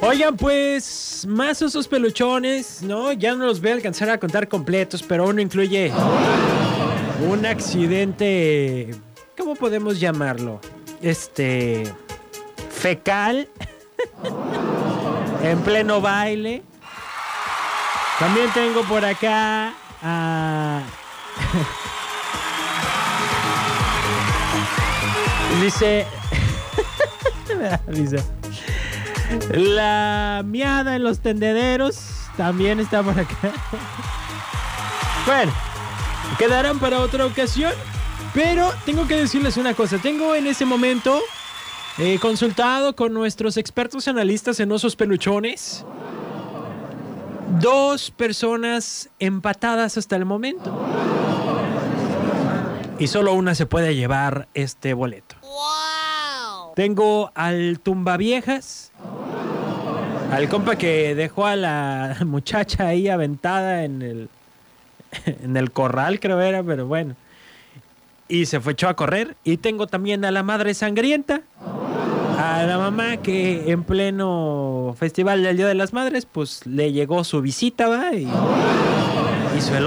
Oigan, pues más osos peluchones, ¿no? Ya no los voy a alcanzar a contar completos, pero uno incluye un accidente, ¿cómo podemos llamarlo? Este, fecal, en pleno baile. También tengo por acá a... Dice... La miada en los tendederos también está por acá. Bueno, quedarán para otra ocasión. Pero tengo que decirles una cosa. Tengo en ese momento eh, consultado con nuestros expertos analistas en osos peluchones. Dos personas empatadas hasta el momento. Y solo una se puede llevar este boleto. Tengo al tumbaviejas. Al compa que dejó a la muchacha ahí aventada en el, en el corral, creo era, pero bueno. Y se fue echó a correr. Y tengo también a la madre sangrienta. A la mamá que en pleno festival del Día de las Madres, pues le llegó su visita, ¿va? Y hizo el.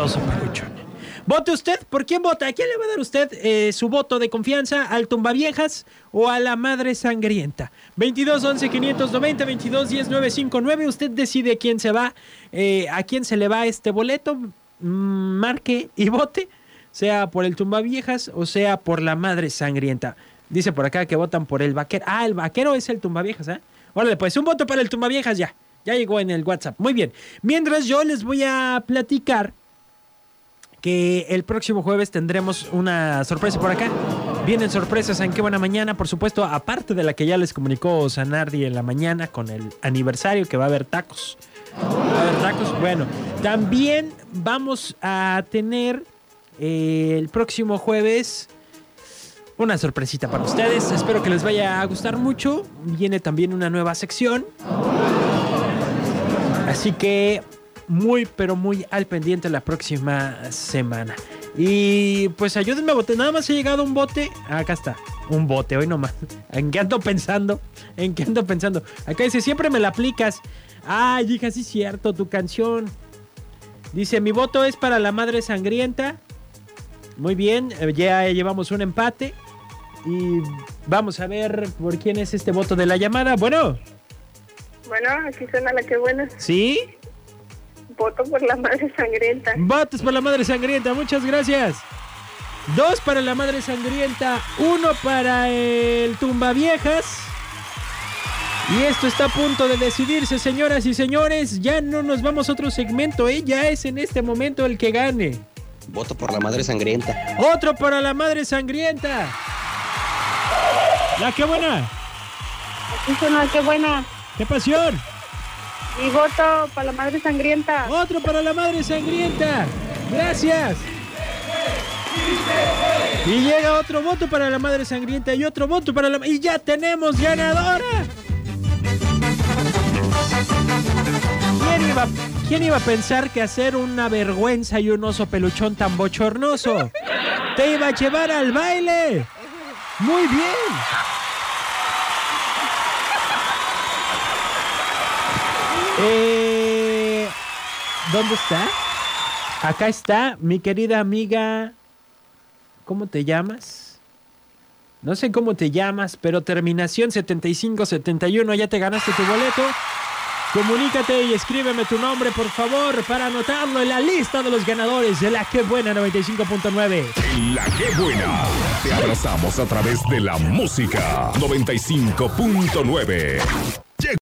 Vote usted, ¿por quién vota? ¿A quién le va a dar usted eh, su voto de confianza? ¿Al tumbaviejas o a la madre sangrienta? 22 11 590 22 10 959. Usted decide quién se va, eh, a quién se le va este boleto. Mm, Marque y vote, sea por el tumbaviejas o sea por la madre sangrienta. Dice por acá que votan por el vaquero. Ah, el vaquero es el tumbaviejas, ¿eh? Órale, pues un voto para el tumbaviejas ya. Ya llegó en el WhatsApp. Muy bien. Mientras yo les voy a platicar que el próximo jueves tendremos una sorpresa por acá. Vienen sorpresas en qué buena mañana, por supuesto, aparte de la que ya les comunicó Sanardi en la mañana con el aniversario que va a haber tacos. Va a haber tacos. Bueno, también vamos a tener eh, el próximo jueves una sorpresita para ustedes. Espero que les vaya a gustar mucho. Viene también una nueva sección. Así que muy, pero muy al pendiente la próxima semana. Y pues ayúdenme a votar. Nada más ha llegado un bote. Acá está. Un bote, hoy nomás. ¿En qué ando pensando? ¿En qué ando pensando? Acá dice, siempre me la aplicas. Ay, hija, sí es cierto, tu canción. Dice, mi voto es para la madre sangrienta. Muy bien, eh, ya llevamos un empate. Y vamos a ver por quién es este voto de la llamada. Bueno, Bueno, aquí suena la que buena. ¿sí? Voto por la madre sangrienta. Votos para la madre sangrienta, muchas gracias. Dos para la madre sangrienta, uno para el tumba viejas. Y esto está a punto de decidirse, señoras y señores. Ya no nos vamos a otro segmento, ¿eh? Ya es en este momento el que gane. Voto por la madre sangrienta. Otro para la madre sangrienta. La que buena. Aquí suena que buena. ¡Qué pasión! Y voto para la madre sangrienta. Otro para la madre sangrienta. Gracias. Y llega otro voto para la madre sangrienta y otro voto para la... Y ya tenemos ganadora. ¿Quién iba, quién iba a pensar que hacer una vergüenza y un oso peluchón tan bochornoso te iba a llevar al baile? Muy bien. ¿Dónde está? Acá está mi querida amiga. ¿Cómo te llamas? No sé cómo te llamas, pero terminación 7571, ya te ganaste tu boleto. Comunícate y escríbeme tu nombre, por favor, para anotarlo en la lista de los ganadores de la Que Buena 95.9. En la que buena. Te abrazamos a través de la música 95.9.